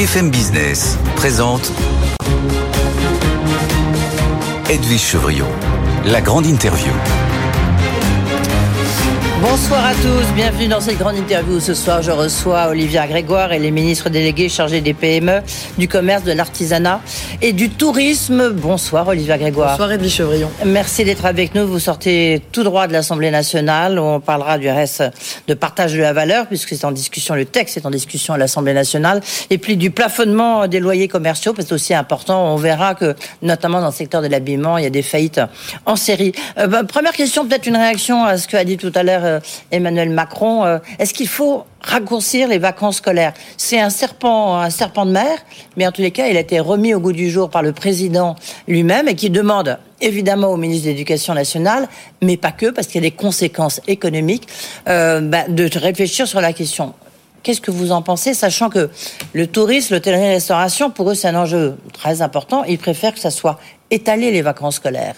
BFM Business présente Edwige Chevriot, la grande interview. Bonsoir à tous, bienvenue dans cette grande interview. Ce soir, je reçois Olivia Grégoire et les ministres délégués chargés des PME, du commerce, de l'artisanat et du tourisme. Bonsoir Olivia Grégoire. Bonsoir Edwige Chevrillon. Merci d'être avec nous. Vous sortez tout droit de l'Assemblée nationale où on parlera du reste de partage de la valeur puisque c'est en discussion, le texte est en discussion à l'Assemblée nationale et puis du plafonnement des loyers commerciaux parce que c'est aussi important. On verra que notamment dans le secteur de l'habillement, il y a des faillites en série. Euh, bah, première question, peut-être une réaction à ce qu'a dit tout à l'heure euh, Emmanuel Macron. Euh, est-ce qu'il faut raccourcir les vacances scolaires? C'est un serpent, un serpent de mer, mais en tous les cas, il a été remis au goût du jour par le président lui-même et qui demande évidemment au ministre de l'Éducation nationale, mais pas que, parce qu'il y a des conséquences économiques, euh, bah, de réfléchir sur la question. Qu'est-ce que vous en pensez, sachant que le tourisme, l'hôtellerie-restauration, pour eux, c'est un enjeu très important. Ils préfèrent que ça soit étalé les vacances scolaires.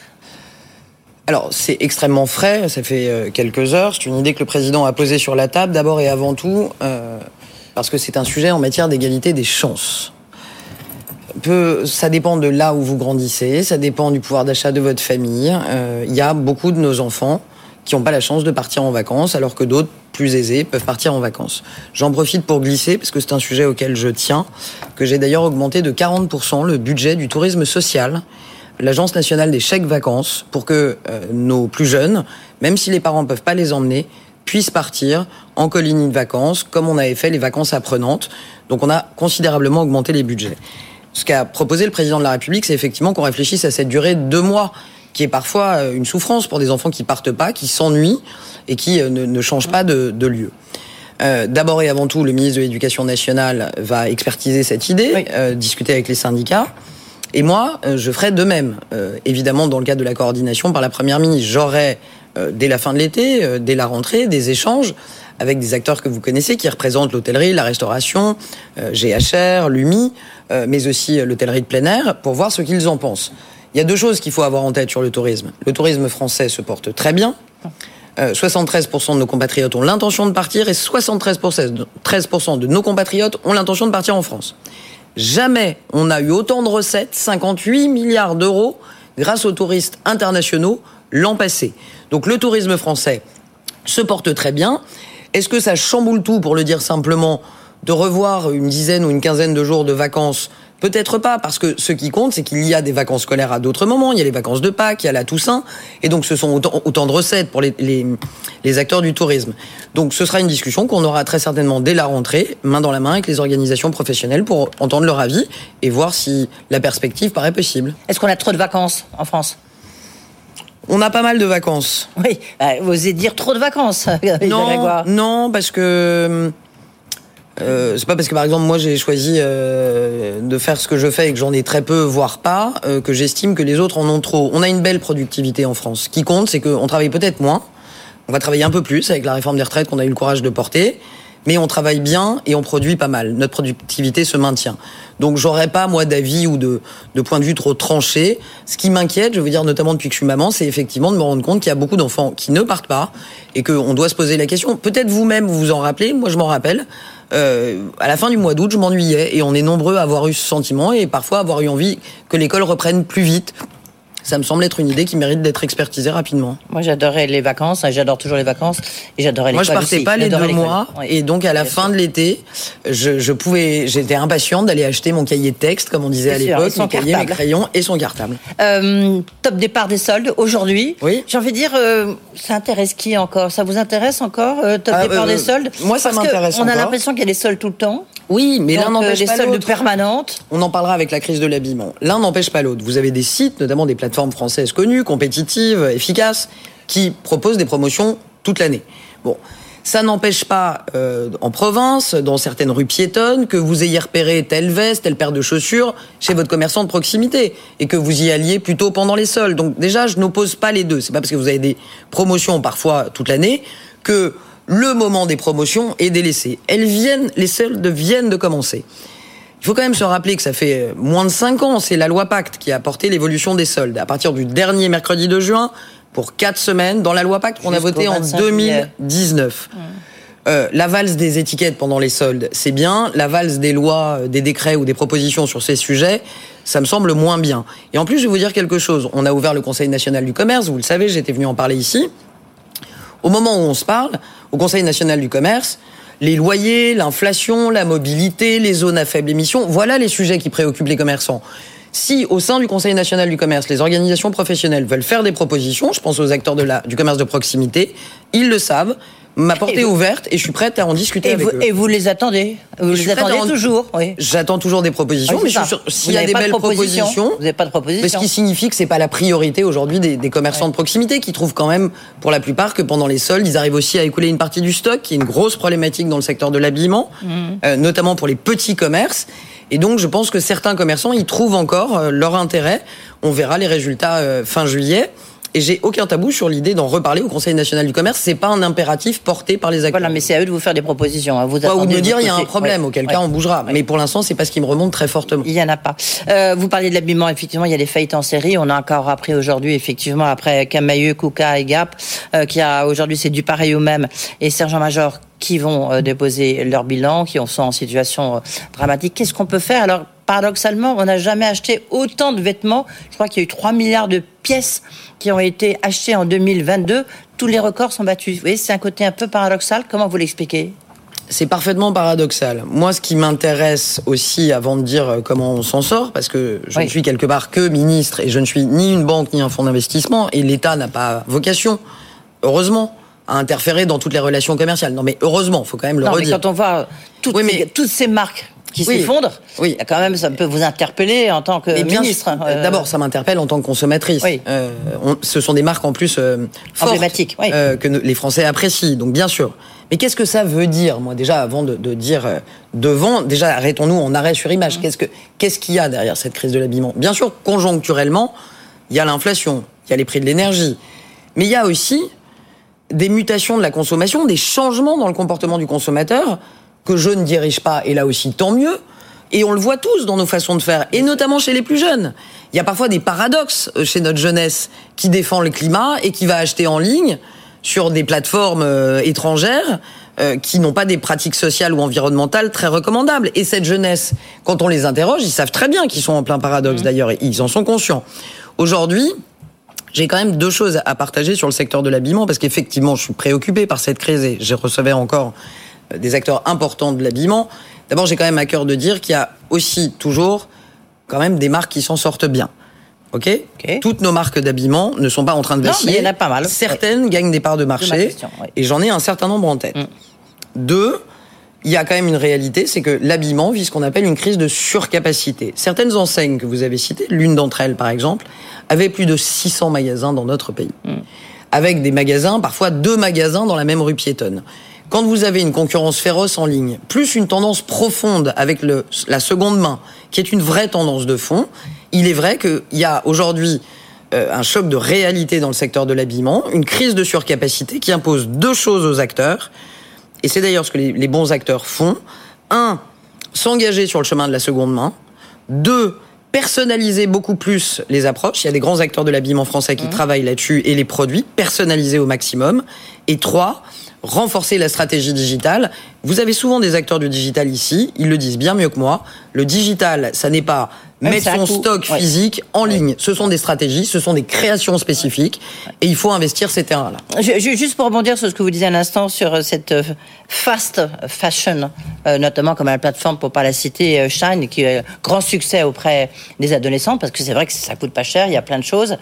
Alors, c'est extrêmement frais, ça fait euh, quelques heures. C'est une idée que le président a posée sur la table, d'abord et avant tout, euh, parce que c'est un sujet en matière d'égalité des chances. Peu, ça dépend de là où vous grandissez, ça dépend du pouvoir d'achat de votre famille. Euh, il y a beaucoup de nos enfants qui n'ont pas la chance de partir en vacances, alors que d'autres, plus aisés, peuvent partir en vacances. J'en profite pour glisser, parce que c'est un sujet auquel je tiens, que j'ai d'ailleurs augmenté de 40% le budget du tourisme social l'Agence nationale des chèques vacances pour que euh, nos plus jeunes, même si les parents ne peuvent pas les emmener, puissent partir en colonie de vacances, comme on avait fait les vacances apprenantes. Donc on a considérablement augmenté les budgets. Ce qu'a proposé le président de la République, c'est effectivement qu'on réfléchisse à cette durée de deux mois, qui est parfois euh, une souffrance pour des enfants qui partent pas, qui s'ennuient et qui euh, ne, changent pas de, lieu. D'abord et avant tout, le ministre de l'Éducation nationale va expertiser cette idée, discuter avec les syndicats. Et moi, euh, je ferai de même. Euh, évidemment, dans le cadre de la coordination par la Première ministre, j'aurai, euh, dès la fin de l'été, dès la rentrée, des échanges avec des acteurs que vous connaissez qui représentent l'hôtellerie, la restauration, GHR, l'UMI, mais aussi l'hôtellerie de plein air, pour voir ce qu'ils en pensent. Il y a deux choses qu'il faut avoir en tête sur le tourisme. Le tourisme français se porte très bien. 73% de nos compatriotes ont l'intention de partir et 73% de nos compatriotes ont l'intention de partir en France. Jamais on n'a eu autant de recettes, 58 milliards d'euros, grâce aux touristes internationaux l'an passé. Donc le tourisme français se porte très bien. Est-ce que ça chamboule tout, pour le dire simplement, de revoir une dizaine ou une quinzaine de jours de vacances Peut-être pas, parce que ce qui compte, c'est qu'il y a des vacances scolaires à d'autres moments. Il y a les vacances de Pâques, il y a la Toussaint, et donc ce sont autant, de recettes pour les, les, acteurs du tourisme. Donc ce sera une discussion qu'on aura très certainement dès la rentrée, main dans la main avec les organisations professionnelles pour entendre leur avis et voir si la perspective paraît possible. Est-ce qu'on a trop de vacances en France? On a pas mal de vacances. Oui, bah, vous osez dire trop de vacances. non, non, parce que euh, c'est pas parce que par exemple moi j'ai choisi euh, de faire ce que je fais et que j'en ai très peu, voire pas, euh, que j'estime que les autres en ont trop. On a une belle productivité en France. Ce qui compte, c'est qu'on travaille peut-être moins. On va travailler un peu plus avec la réforme des retraites qu'on a eu le courage de porter mais on travaille bien et on produit pas mal. Notre productivité se maintient. Donc j'aurais pas moi d'avis ou de, de point de vue trop tranché. Ce qui m'inquiète, je veux dire notamment depuis que je suis maman, c'est effectivement de me rendre compte qu'il y a beaucoup d'enfants qui ne partent pas et qu'on doit se poser la question. Peut-être vous-même vous vous en rappelez, moi je m'en rappelle. Euh, à la fin du mois d'août, je m'ennuyais et on est nombreux à avoir eu ce sentiment et parfois avoir eu envie que l'école reprenne plus vite ça me semble être une idée qui mérite d'être expertisée rapidement. Moi, j'adorais les vacances. Hein, j'adore toujours les vacances et j'adorais Moi, je partais pas les deux mois et donc à la fin de l'été, je, je, pouvais, j'étais impatiente d'aller acheter mon cahier de texte, comme on disait à l'époque, mon cahier, mes crayons et son cartable. Euh, top départ des soldes aujourd'hui. Oui. J'ai envie de dire, euh, ça intéresse qui encore? Ça vous intéresse encore euh, Top ah, départ des soldes? Moi, ça m'intéresse. On a l'impression qu'il y a des soldes tout le temps. Oui, mais l'un n'empêche pas l'autre. Permanentes. On en parlera avec la crise de l'habillement. L'un n'empêche pas l'autre. Vous avez des sites, notamment des plateformes françaises connues, compétitives, efficaces, qui proposent des promotions toute l'année. Bon. Ça n'empêche pas, euh, en province, dans certaines rues piétonnes, que vous ayez repéré telle veste, telle paire de chaussures chez votre commerçant de proximité et que vous y alliez plutôt pendant les soldes. Donc déjà, je n'oppose pas les deux. C'est pas parce que vous avez des promotions parfois toute l'année que le moment des promotions est délaissé. Elles viennent, les soldes viennent de commencer. Il faut quand même se rappeler que ça fait moins de 5 ans, c'est la loi Pacte qui a apporté l'évolution des soldes. À partir du dernier mercredi de juin, pour 4 semaines, dans la loi Pacte qu'on a voté en 2019. euh, la valse des étiquettes pendant les soldes, c'est bien. La valse des lois, euh, des décrets ou des propositions sur ces sujets, ça me semble moins bien. Et en plus, je vais vous dire quelque chose. On a ouvert le Conseil national du commerce, vous le savez, j'étais venu en parler ici. Au moment où on se parle, au Conseil national du commerce, les loyers, l'inflation, la mobilité, les zones à faible émission, voilà les sujets qui préoccupent les commerçants. Si au sein du Conseil national du commerce, les organisations professionnelles veulent faire des propositions, je pense aux acteurs du commerce de proximité, ils le savent. Ma porte est ouverte et je suis prête à en discuter et avec vous, eux. Et vous les attendez Vous les attendez en- toujours oui. J'attends toujours des propositions, Oui, mais je suis sûr- s'il y a des de belles proposition. propositions, Vous n'avez pas de proposition. mais ce qui signifie que c'est pas la priorité aujourd'hui des, des commerçants de proximité qui trouvent quand même, pour la plupart, que pendant les soldes, ils arrivent aussi à écouler une partie du stock, qui est une grosse problématique dans le secteur de l'habillement, Mhm. euh, notamment pour les petits commerces. Et donc, je pense que certains commerçants, ils trouvent encore euh, leur intérêt. On verra les résultats euh, fin juillet. Et j'ai aucun tabou sur l'idée d'en reparler au Conseil national du commerce. C'est pas un impératif porté par les acteurs. Voilà, mais c'est à eux de vous faire des propositions. hein. Vous Ouais, ou de dire il y a un problème, Ouais. auquel Ouais. cas on bougera. Mais pour l'instant, c'est pas ce qui me remonte très fortement. Il y en a pas. Euh, vous parliez de l'habillement, effectivement, il y a des faillites en série. On a encore appris aujourd'hui, effectivement, après Camailleux, Kouka et Gap, euh, qui a aujourd'hui c'est du pareil au même et sergent-major qui vont euh, déposer leur bilan, qui sont en situation euh, dramatique. Qu'est-ce qu'on peut faire? Alors, paradoxalement, on n'a jamais acheté autant de vêtements. Je crois qu'il y a eu 3 milliards de pièces qui ont été achetées en 2022. Tous les records sont battus. Vous voyez, c'est un côté un peu paradoxal. Comment vous l'expliquez? C'est parfaitement paradoxal. Moi, ce qui m'intéresse aussi, avant de dire euh, comment on s'en sort, parce que je Oui. ne suis quelque part que ministre et je ne suis ni une banque ni un fonds d'investissement, et l'État n'a pas vocation, heureusement, à interférer dans toutes les relations commerciales. Non, mais heureusement, faut quand même le Non, mais redire. quand on voit toutes, Oui, ces, mais- toutes ces marques qui Oui. s'effondrent, Oui. quand même, ça peut vous interpeller en tant que Mais ministre. euh, D'abord, ça m'interpelle en tant que consommatrice. Oui. Euh, on- ce sont des marques en plus euh, fortes, Emblématiques, oui. euh, que ne- les Français apprécient. Donc bien sûr. Mais qu'est-ce que ça veut dire, moi déjà, avant de, de dire euh, devant, déjà arrêtons-nous en arrêt sur image. Mmh. Qu'est-ce que qu'est-ce qu'il y a derrière cette crise de l'habillement? Bien sûr, conjoncturellement, il y a l'inflation, il y a les prix de l'énergie, mais il y a aussi des mutations de la consommation, des changements dans le comportement du consommateur que je ne dirige pas, et là aussi tant mieux. Et on le voit tous dans nos façons de faire, et notamment chez les plus jeunes. Il y a parfois des paradoxes euh, chez notre jeunesse qui défend le climat et qui va acheter en ligne sur des plateformes euh, étrangères euh, qui n'ont pas des pratiques sociales ou environnementales très recommandables. Et cette jeunesse, quand on les interroge, ils savent très bien qu'ils sont en plein paradoxe d'ailleurs, et ils en sont conscients. Aujourd'hui, j'ai quand même deux choses à partager sur le secteur de l'habillement parce qu'effectivement, je suis préoccupé par cette crise et j'ai recevais encore des acteurs importants de l'habillement. D'abord, j'ai quand même à cœur de dire qu'il y a aussi toujours quand même des marques qui s'en sortent bien. Ok. Toutes nos marques d'habillement ne sont pas en train de Non, vaciller. mais il y en a pas mal. Certaines gagnent des parts de ma marché question, et j'en ai un certain nombre en tête. Mm. Deux, il y a quand même une réalité, c'est que l'habillement vit ce qu'on appelle une crise de surcapacité. Certaines enseignes que vous avez citées, l'une d'entre elles par exemple, avait plus de 600 magasins dans notre pays. Avec des magasins, parfois deux magasins dans la même rue piétonne. Quand vous avez une concurrence féroce en ligne, plus une tendance profonde avec le, la seconde main, qui est une vraie tendance de fond, il est vrai qu'il y a aujourd'hui euh, un choc de réalité dans le secteur de l'habillement, une crise de surcapacité qui impose deux choses aux acteurs. Et c'est d'ailleurs ce que les, les bons acteurs font. Un, s'engager sur le chemin de la seconde main. Deux, personnaliser beaucoup plus les approches. Il y a des grands acteurs de l'habillement français qui travaillent là-dessus et les produits, personnaliser au maximum. Et trois, renforcer la stratégie digitale. Vous avez souvent des acteurs du digital ici, ils le disent bien mieux que moi. Le digital, ça n'est pas mettre son coût. stock Ouais. physique en ligne. Ce sont des stratégies, ce sont des créations spécifiques et il faut investir ces terrains-là. Juste pour rebondir sur ce que vous disiez à l'instant sur euh, cette euh, fast fashion, euh, notamment comme la plateforme, pour pas la citer, Shine, qui a grand succès auprès des adolescents, parce que c'est vrai que ça coûte pas cher, il y a plein de choses.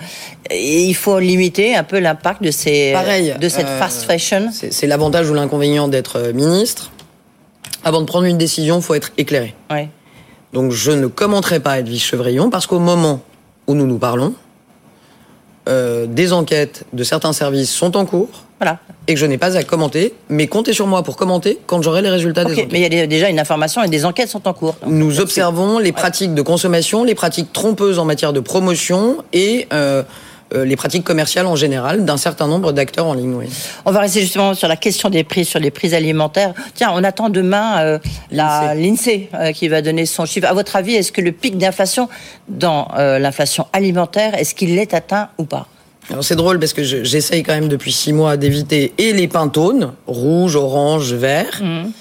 Et il faut limiter un peu l'impact de, ces, Pareil, de cette euh, fast fashion. C'est l'avantage ou l'inconvénient d'être ministre. Avant de prendre une décision, il faut être éclairé. Ouais. Donc je ne commenterai pas Edwige Chevrillon parce qu'au moment où nous nous parlons, euh, des enquêtes de certains services sont en cours Voilà. et que je n'ai pas à commenter, mais comptez sur moi pour commenter quand j'aurai les résultats des enquêtes. mais il y a déjà une information et des enquêtes sont en cours. Donc, Nous observons les pratiques de consommation, les pratiques trompeuses en matière de promotion et euh, les pratiques commerciales en général d'un certain nombre d'acteurs en ligne. Oui. On va rester justement sur la question des prix, sur les prix alimentaires. Tiens, on attend demain euh, la- l'INSEE euh, qui va donner son chiffre. À votre avis, est-ce que le pic d'inflation dans euh, l'inflation alimentaire, est-ce qu'il est atteint ou pas? Alors c'est drôle parce que je- j'essaye quand même depuis six mois d'éviter et les pintones, rouge, orange, vert, Mhm.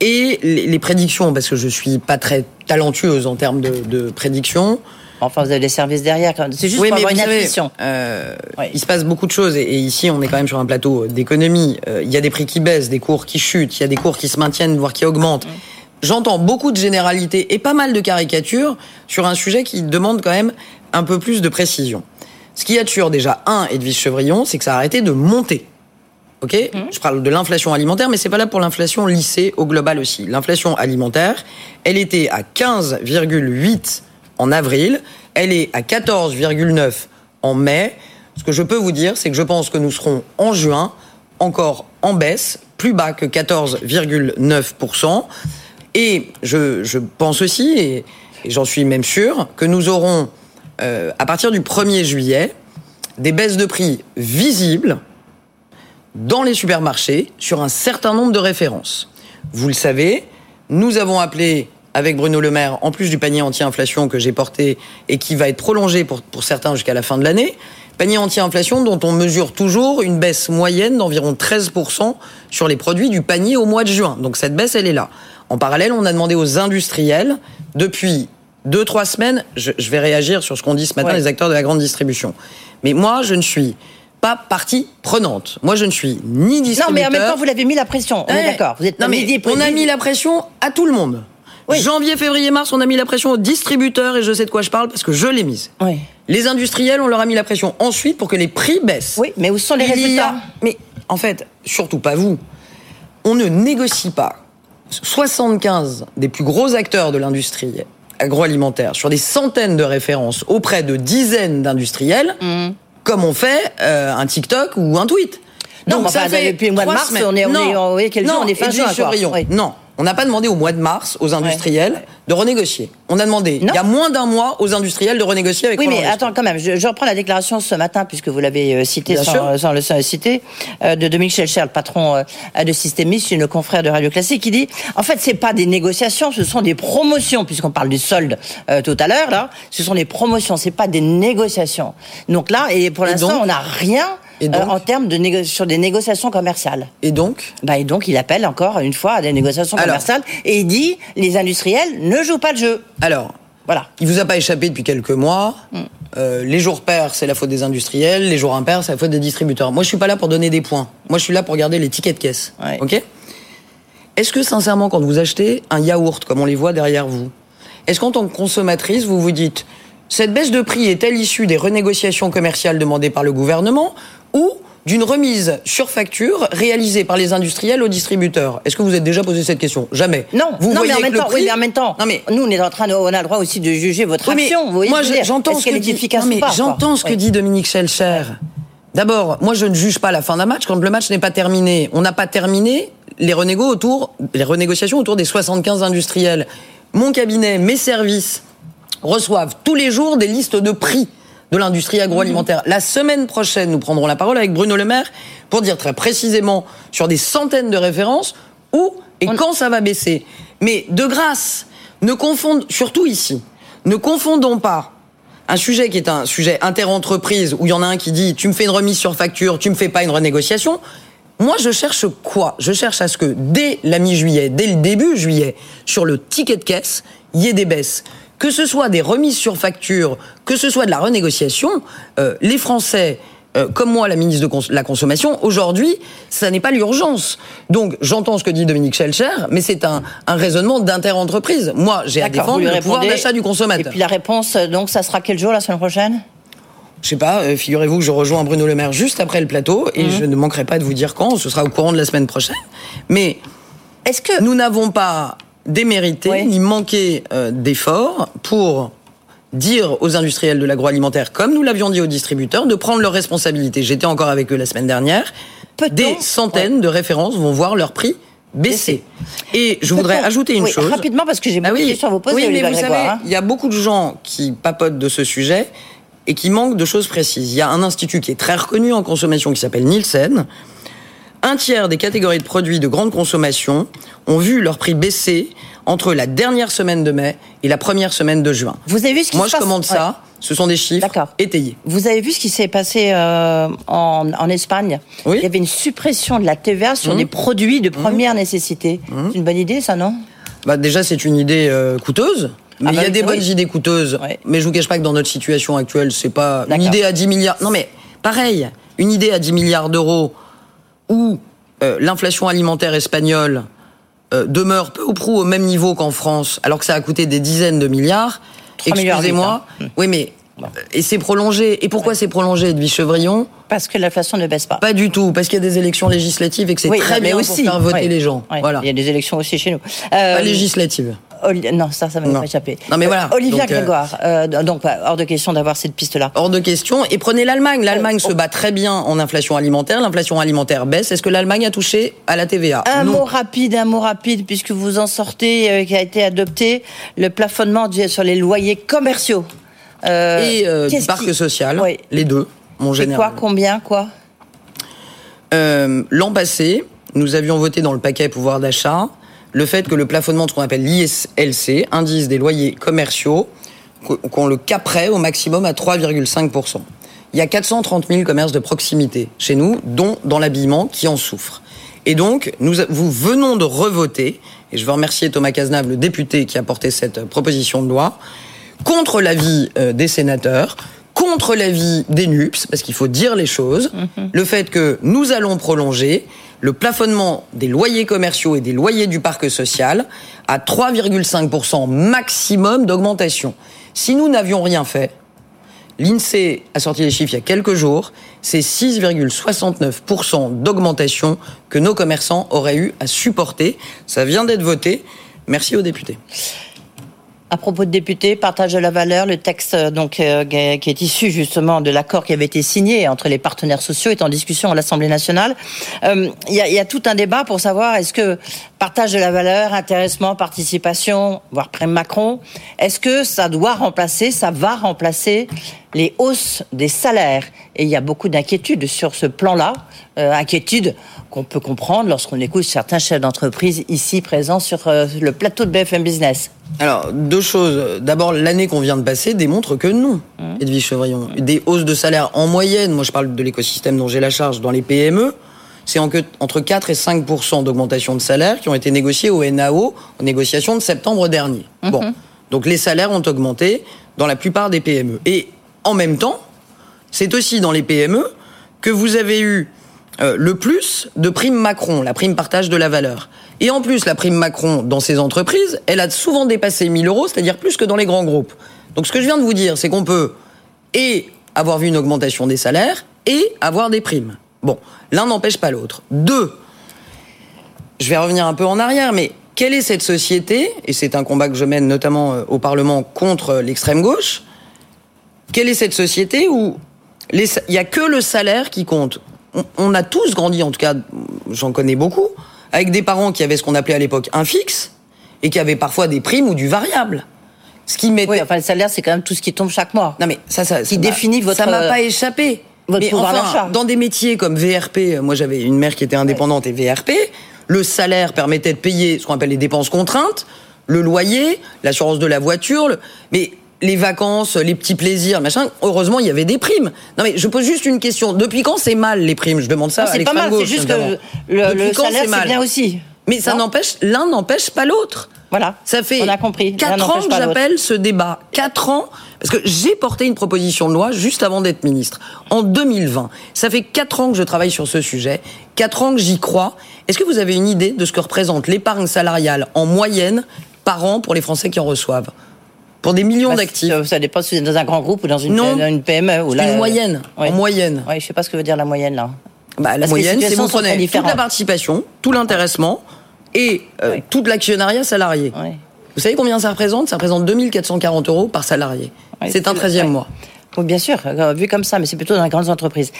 et les, les prédictions, parce que je suis pas très talentueuse en termes de, de prédictions. Enfin, vous avez des services derrière. C'est juste Oui, pour mais avoir une savez, euh, il se passe beaucoup de choses et, et ici on est quand même sur un plateau d'économie. Euh, Il y a des prix qui baissent, des cours qui chutent, il y a des cours qui se maintiennent, voire qui augmentent. J'entends beaucoup de généralités et pas mal de caricatures sur un sujet qui demande quand même un peu plus de précision. Ce qu'il y a de sûr déjà, un, Edwige Chevrillon, c'est que ça a arrêté de monter. Ok? Mm. Je parle de l'inflation alimentaire, mais c'est pas là pour l'inflation lycée au global aussi. L'inflation alimentaire, elle était à 15,8 en avril, elle est à 14,9 en mai. Ce que je peux vous dire, c'est que je pense que nous serons en juin encore en baisse, plus bas que 14,9%. Et je, pense aussi, et, et j'en suis même sûr, que nous aurons, euh, à partir du 1er juillet, des baisses de prix visibles dans les supermarchés sur un certain nombre de références. Vous le savez, nous avons appelé avec Bruno Le Maire, en plus du panier anti-inflation que j'ai porté et qui va être prolongé pour, pour certains jusqu'à la fin de l'année, panier anti-inflation dont on mesure toujours une baisse moyenne d'environ 13% sur les produits du panier au mois de juin. Donc cette baisse, elle est là. En parallèle, on a demandé aux industriels, depuis deux, trois semaines, je, je vais réagir sur ce qu'ont dit ce matin Ouais. les acteurs de la grande distribution. Mais moi, je ne suis pas partie prenante. Moi, je ne suis ni Non, distributeur. mais en même temps, vous l'avez mis la pression. On est d'accord. Vous êtes non, mais on a mis la pression à tout le monde. Oui. Janvier, février, mars, on a mis la pression aux distributeurs et je sais de quoi je parle parce que je l'ai mise. Oui. Les industriels, on leur a mis la pression ensuite pour que les prix baissent. Oui, mais où sont les Il y a- résultats Mais en fait, surtout pas vous. On ne négocie pas 75 des plus gros acteurs de l'industrie agroalimentaire sur des centaines de références auprès de dizaines d'industriels, Mmh. comme on fait euh, un TikTok ou un tweet. Non, Donc ça fait depuis le mois de mars, semaines. on est- on est- on est quel jour? Non, On est fin juin. Oui. Non, on n'a pas demandé au mois de mars aux industriels Ouais. De renégocier. On a demandé, Non. il y a moins d'un mois, aux industriels de renégocier avec Oui, mais attends, quand même, je, je reprends la déclaration ce matin, puisque vous l'avez euh, cité Bien sans, le citer, euh, de Dominique Schelcher, le patron euh, de Systémis, chez nos confrères de Radio Classique, qui dit, en fait, c'est pas des négociations, ce sont des promotions, puisqu'on parle du solde euh, tout à l'heure, là, ce sont des promotions, c'est pas des négociations. Donc là, et pour l'instant, on n'a rien Et euh, en termes de sur des négociations commerciales. Et donc Bah, et donc, il appelle encore une fois à des négociations Alors. commerciales, et il dit, les industriels ne jouent pas le jeu. Alors, Voilà. il vous a pas échappé depuis quelques mois. Mm. Euh, les jours pairs, c'est la faute des industriels. Les jours impairs, c'est la faute des distributeurs. Moi, je suis pas là pour donner des points. Moi, je suis là pour garder les tickets de caisse. Ouais. Ok? Est-ce que sincèrement, quand vous achetez un yaourt, comme on les voit derrière vous, est-ce qu'en tant que consommatrice, vous vous dites cette baisse de prix est-elle issue des renégociations commerciales demandées par le gouvernement ou d'une remise sur facture réalisée par les industriels aux distributeurs Est-ce que vous êtes déjà posé cette question? Jamais. Non, vous non voyez mais en même temps, prix... oui, mais en même temps, Non, mais nous on est en train de, on a le droit aussi de juger votre oui, action. Vous voyez moi, j'entends ce que dit, efficace non, mais ou pas j'entends ce que dit Dominique Schelcher. D'abord, moi, je ne juge pas la fin d'un match quand le match n'est pas terminé. On n'a pas terminé les autour, les renégociations autour des 75 industriels. Mon cabinet, mes services reçoivent tous les jours des listes de prix de l'industrie agroalimentaire. La semaine prochaine, nous prendrons la parole avec Bruno Le Maire pour dire très précisément sur des centaines de références où et On- quand ça va baisser. Mais de grâce, ne confondons, surtout ici, ne confondons pas un sujet qui est un sujet interentreprise où il y en a un qui dit tu me fais une remise sur facture, tu me fais pas une renégociation. Moi, je cherche quoi? Je cherche à ce que dès la mi-juillet, dès le début juillet, sur le ticket de caisse, il y ait des baisses. Que ce soit des remises sur facture, que ce soit de la renégociation, euh, les Français, euh, comme moi, la ministre de la Consommation, aujourd'hui, ça n'est pas l'urgence. Donc, j'entends ce que dit Dominique Schelcher, mais c'est un, un raisonnement d'interentreprise. Moi, j'ai à défendre le pouvoir d'achat du consommateur. Et puis la réponse, euh, donc, ça sera quel jour la semaine prochaine? Je sais pas, euh, figurez-vous que je rejoins Bruno Le Maire juste après le plateau et je ne manquerai pas de vous dire quand, ce sera au courant de la semaine prochaine. Mais Est-ce que nous n'avons pas démérité Oui. ni manqué euh, d'efforts pour dire aux industriels de l'agroalimentaire, comme nous l'avions dit aux distributeurs, de prendre leurs responsabilités. J'étais encore avec eux la semaine dernière. Peut-on- Des centaines de références vont voir leur prix baisser. Et je voudrais ajouter une oui, chose. rapidement parce que j'ai Ah beaucoup de oui, questions à vous poser. oui mais vous Grégoire, savez, hein. il y a beaucoup de gens qui papotent de ce sujet et qui manquent de choses précises. Il y a un institut qui est très reconnu en consommation qui s'appelle Nielsen. Un tiers des catégories de produits de grande consommation ont vu leur prix baisser entre la dernière semaine de mai et la première semaine de juin. Vous avez vu ce qui Moi, se je passe commande ça. Ce sont des chiffres étayés. Vous avez vu ce qui s'est passé euh, en, en Espagne? Oui. Mmh. Il y avait une suppression de la TVA sur des produits de première nécessité. C'est une bonne idée, ça, non? Bah, déjà, c'est une idée euh, coûteuse. Mais Ah il bah y a oui, des bonnes idées coûteuses. Ouais. Mais je vous cache pas que dans notre situation actuelle, c'est pas une idée à 10 milliards. Non, mais pareil, une idée à 10 milliards d'euros où euh, l'inflation alimentaire espagnole euh, demeure peu ou prou au même niveau qu'en France, alors que ça a coûté des dizaines de milliards. 3 milliards Excusez-moi. hein. Oui, mais euh, et c'est prolongé. Et pourquoi c'est prolongé, Edwige Chevrillon? Parce que l'inflation ne baisse pas. Pas du tout, parce qu'il y a des élections législatives et que c'est Oui, très mais bien aussi, pour faire voter ouais. les gens. Ouais, Voilà. Il y a des élections aussi chez nous. Pas Euh, législatives. Oli- Non, ça, ça m'a Non. pas échappé. Non, mais Euh, voilà. Olivia Donc, euh, Grégoire, euh, donc hors de question d'avoir cette piste-là. Hors de question. Et prenez l'Allemagne. L'Allemagne Oh, se bat très bien en inflation alimentaire. L'inflation alimentaire baisse. Est-ce que l'Allemagne a touché à la TVA? Un Non. mot rapide, un mot rapide, puisque vous en sortez, euh, qui a été adopté, le plafonnement sur les loyers commerciaux. Et du parc qui- social. Oui. Les deux, mon général. quoi, combien, quoi? L'an passé, nous avions voté dans le paquet pouvoir d'achat le fait que le plafonnement de ce qu'on appelle l'ISLC, indice des loyers commerciaux, qu- qu'on le caperait au maximum à 3,5%. Il y a 430 000 commerces de proximité chez nous, dont dans l'habillement, qui en souffrent. Et donc, nous, vous venons de revoter, et je veux remercier Thomas Cazenave, le député qui a porté cette euh, proposition de loi, contre l'avis euh, des sénateurs, contre l'avis des NUPS, parce qu'il faut dire les choses, le fait que nous allons prolonger le plafonnement des loyers commerciaux et des loyers du parc social à 3,5% maximum d'augmentation. Si nous n'avions rien fait, l'INSEE a sorti les chiffres il y a quelques jours, c'est 6,69% d'augmentation que nos commerçants auraient eu à supporter. Ça vient d'être voté. Merci aux députés. À propos de députés, partage de la valeur, le texte euh, donc euh, qui est issu justement de l'accord qui avait été signé entre les partenaires sociaux est en discussion à l'Assemblée nationale. Euh, Il y, a, il y a tout un débat pour savoir est-ce que partage de la valeur, intéressement, participation, voire prime Macron, est-ce que ça doit remplacer, ça va remplacer les hausses des salaires Et il y a beaucoup d'inquiétudes sur ce plan-là, euh, inquiétudes qu'on peut comprendre lorsqu'on écoute certains chefs d'entreprise ici présents sur euh, le plateau de BFM Business. Alors, deux choses. D'abord, l'année qu'on vient de passer démontre que non, Edwige Chevrillon. Des hausses de salaire en moyenne, moi je parle de l'écosystème dont j'ai la charge dans les PME, c'est entre 4 et 5% d'augmentation de salaire qui ont été négociés au NAO en négociation de septembre dernier. Bon, donc les salaires ont augmenté dans la plupart des PME. Et en même temps, c'est aussi dans les PME que vous avez eu euh, le plus de primes Macron, la prime partage de la valeur. Et en plus, la prime Macron, dans ces entreprises, elle a souvent dépassé 1000 euros, c'est-à-dire plus que dans les grands groupes. Donc ce que je viens de vous dire, c'est qu'on peut et avoir vu une augmentation des salaires et avoir des primes. Bon, l'un n'empêche pas l'autre. Deux, je vais revenir un peu en arrière, mais quelle est cette société Et c'est un combat que je mène notamment euh, au Parlement contre l'extrême gauche. Quelle est cette société où il y a que le salaire qui compte? On, on a tous grandi, en tout cas, j'en connais beaucoup, avec des parents qui avaient ce qu'on appelait à l'époque un fixe et qui avaient parfois des primes ou du variable. Ce qui mettait Oui, enfin le salaire c'est quand même tout ce qui tombe chaque mois. non mais ça, ça, Qui ça définit votre- Ça m'a pas échappé. votre mais pouvoir enfin, dans des métiers comme VRP, euh, moi j'avais une mère qui était indépendante et VRP, le salaire permettait de payer ce qu'on appelle les dépenses contraintes, le loyer, l'assurance de la voiture, le- mais les vacances, les petits plaisirs, machin. Heureusement, il y avait des primes. Non mais je pose juste une question. Depuis quand c'est mal les primes? Je demande ça c'est pas mal, c'est juste notamment. que le, Depuis le quand salaire c'est bien aussi. Mais ça n'empêche, l'un n'empêche pas l'autre. Voilà. Ça fait On a compris. L'un quatre ans n'empêche que j'appelle ce débat. Quatre ans, parce que j'ai porté une proposition de loi juste avant d'être ministre, en 2020. Ça fait quatre ans que je travaille sur ce sujet, quatre ans que j'y crois. Est-ce que vous avez une idée de ce que représente l'épargne salariale en moyenne par an pour les Français qui en reçoivent? Pour des millions Bah, d'actifs. ça- dépend si vous êtes dans un grand groupe ou dans une, Non. une PME. Ou là, une euh, moyenne, oui. en moyenne. Oui, je sais pas ce que veut dire la moyenne là. Bah, la Parce moyenne, c'est vous prenez toute la participation, tout l'intéressement et euh, tout l'actionnariat salarié. Vous savez combien ça représente? Ça représente 2440 euros par salarié. C'est un le- 13e oui. mois. Oui, bien sûr, euh, vu comme ça, mais c'est plutôt dans les grandes entreprises.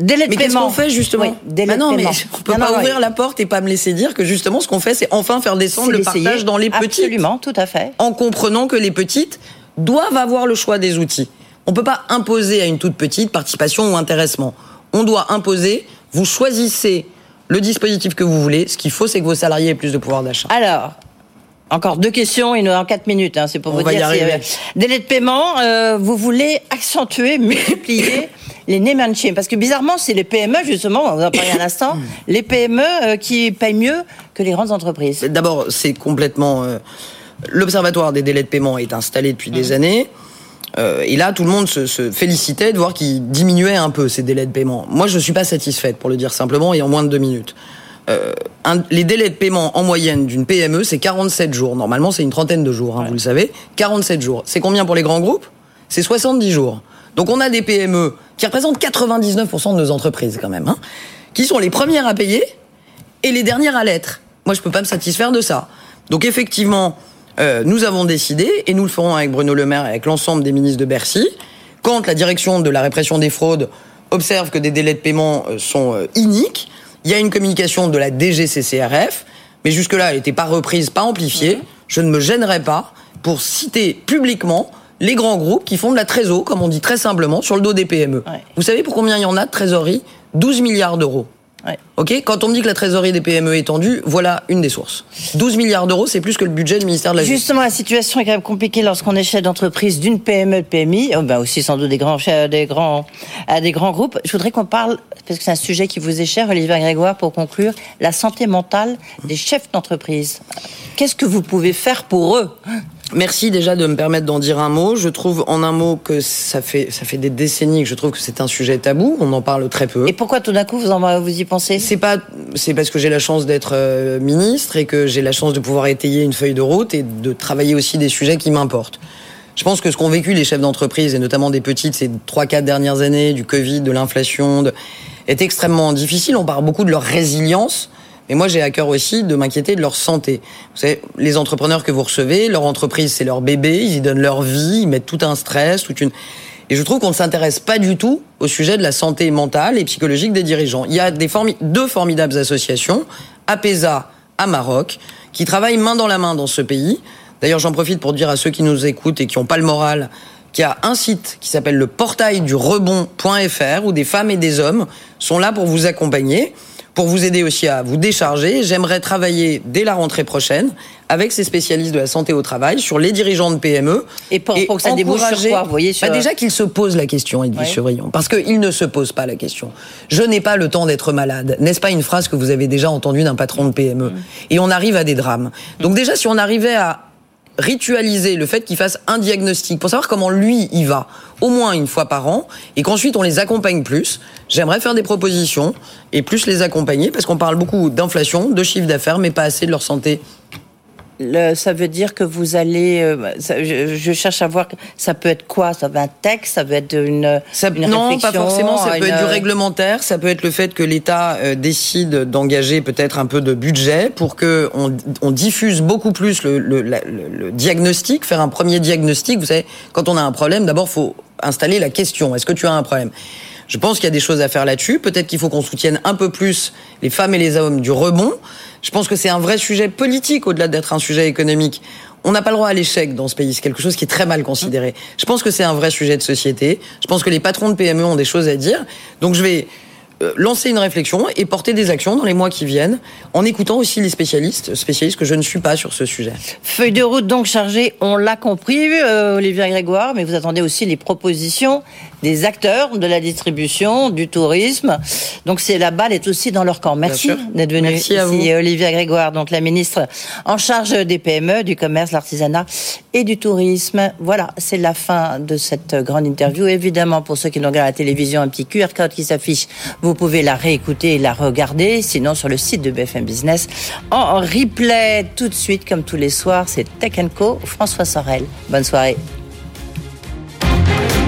Délai de Mais qu'est-ce qu'on fait justement Oui, délai Bah de Non, mais paiement. on peut Non, pas non, ouvrir oui. la porte et pas me laisser dire que justement ce qu'on fait, c'est enfin faire descendre le partage dans les petites. Absolument, tout à fait. En comprenant que les petites doivent avoir le choix des outils. On peut pas imposer à une toute petite participation ou intéressement. On doit imposer, vous choisissez le dispositif que vous voulez. Ce qu'il faut, c'est que vos salariés aient plus de pouvoir d'achat. Alors, encore deux questions, il nous reste 4 minutes, hein, c'est pour On vous va y dire. si, arriver. euh, délai de paiement, euh, vous voulez accentuer, multiplier les name Parce que bizarrement, c'est les PME, justement, on en parlait à l'instant, les PME euh, qui payent mieux que les grandes entreprises. D'abord, c'est complètement. euh, L'observatoire des délais de paiement est installé depuis des années. Euh, et là, tout le monde se, se félicitait de voir qu'il diminuait un peu ces délais de paiement. Moi, je suis pas satisfaite, pour le dire simplement, et en moins de deux minutes. Euh, un- les délais de paiement en moyenne d'une PME, c'est 47 jours. Normalement, c'est une trentaine de jours, hein, vous le savez. 47 jours. C'est combien pour les grands groupes? C'est 70 jours. Donc on a des PME qui représentent 99% de nos entreprises quand même, hein, qui sont les premières à payer et les dernières à l'être. Moi, je peux pas me satisfaire de ça. Donc effectivement, euh, nous avons décidé, et nous le ferons avec Bruno Le Maire et avec l'ensemble des ministres de Bercy, quand la direction de la répression des fraudes observe que des délais de paiement euh, sont euh, iniques, il y a une communication de la DGCCRF, mais jusque-là, elle n'était pas reprise, pas amplifiée. Je ne me gênerai pas pour citer publiquement les grands groupes qui font de la trésor, comme on dit très simplement, sur le dos des PME. Ouais. Vous savez pour combien il y en a de trésorerie? 12 milliards d'euros. Ouais. Ok, quand on me dit que la trésorerie des PME est tendue, voilà une des sources. 12 milliards d'euros, c'est plus que le budget du ministère de la Justice. Justement, la situation est quand même compliquée lorsqu'on est chef d'entreprise d'une PME, de PMI, oh, ben aussi sans doute des grands, chefs- des grands, euh, des grands groupes. Je voudrais qu'on parle, parce que c'est un sujet qui vous est cher, Olivier Grégoire, pour conclure, la santé mentale des chefs d'entreprise. Qu'est-ce que vous pouvez faire pour eux? Merci déjà de me permettre d'en dire un mot. Je trouve en un mot que ça fait, ça fait des décennies que je trouve que c'est un sujet tabou. On en parle très peu. Et pourquoi tout d'un coup vous, en, vous y pensez? C'est pas, c'est parce que j'ai la chance d'être euh, ministre et que j'ai la chance de pouvoir étayer une feuille de route et de travailler aussi des sujets qui m'importent. Je pense que ce qu'ont vécu les chefs d'entreprise et notamment des petites ces trois quatre dernières années du Covid, de l'inflation, de- est extrêmement difficile. On parle beaucoup de leur résilience. Mais moi, j'ai à cœur aussi de m'inquiéter de leur santé. Vous savez, les entrepreneurs que vous recevez, leur entreprise, c'est leur bébé, ils y donnent leur vie, ils mettent tout un stress, toute une... Et je trouve qu'on ne s'intéresse pas du tout au sujet de la santé mentale et psychologique des dirigeants. Il y a deux formidables associations, APESA à Maroc, qui travaillent main dans la main dans ce pays. D'ailleurs, j'en profite pour dire à ceux qui nous écoutent et qui n'ont pas le moral qu'il y a un site qui s'appelle le portail du rebond.fr où des femmes et des hommes sont là pour vous accompagner, pour vous aider aussi à vous décharger. J'aimerais travailler dès la rentrée prochaine avec ces spécialistes de la santé au travail sur les dirigeants de PME. Et pour- pour que ça débouche sur quoi, vous voyez, sur- Bah, Déjà qu'ils se posent la question, Edwige Ouais. Chevrillon, parce qu'ils ne se posent pas la question. Je n'ai pas le temps d'être malade. N'est-ce pas une phrase que vous avez déjà entendue d'un patron de PME Mm. Et on arrive à des drames. Donc déjà, si on arrivait à ritualiser le fait qu'il fasse un diagnostic pour savoir comment lui y va, au moins une fois par an, et qu'ensuite on les accompagne plus. J'aimerais faire des propositions et plus les accompagner parce qu'on parle beaucoup d'inflation, de chiffre d'affaires, mais pas assez de leur santé. Le- ça veut dire que vous allez. euh, ça- je, je cherche à voir. que- Ça peut être quoi? Ça peut être un texte? Ça peut être une. Ça- une non, réflexion, pas forcément. Ça peut être du réglementaire. Ça peut être le fait que l'État euh, décide d'engager peut-être un peu de budget pour que on, on diffuse beaucoup plus le, le, la- le- le diagnostic, faire un premier diagnostic. Vous savez, quand on a un problème, d'abord faut installer la question. Est-ce que tu as un problème? Je pense qu'il y a des choses à faire là-dessus. Peut-être qu'il faut qu'on soutienne un peu plus les femmes et les hommes du rebond. Je pense que c'est un vrai sujet politique au-delà d'être un sujet économique. On n'a pas le droit à l'échec dans ce pays. C'est quelque chose qui est très mal considéré. Je pense que c'est un vrai sujet de société. Je pense que les patrons de PME ont des choses à dire. Donc je vais euh, lancer une réflexion et porter des actions dans les mois qui viennent, en écoutant aussi les spécialistes, spécialistes que je ne suis pas sur ce sujet. Feuille de route donc chargée, on l'a compris, euh, Olivier Grégoire, mais vous attendez aussi les propositions des acteurs de la distribution, du tourisme. Donc c'est la balle est aussi dans leur camp. Merci d'être venu Merci à ici, vous. Olivier Grégoire, donc la ministre en charge des PME, du commerce, l'artisanat et du tourisme. Voilà, c'est la fin de cette grande interview. Évidemment, pour ceux qui nous regardent à la télévision, un petit QR code qui s'affiche. Vous pouvez la réécouter et la regarder. Sinon, sur le site de BFM Business, en replay tout de suite, comme tous les soirs, c'est Tech Co. François Sorel. Bonne soirée.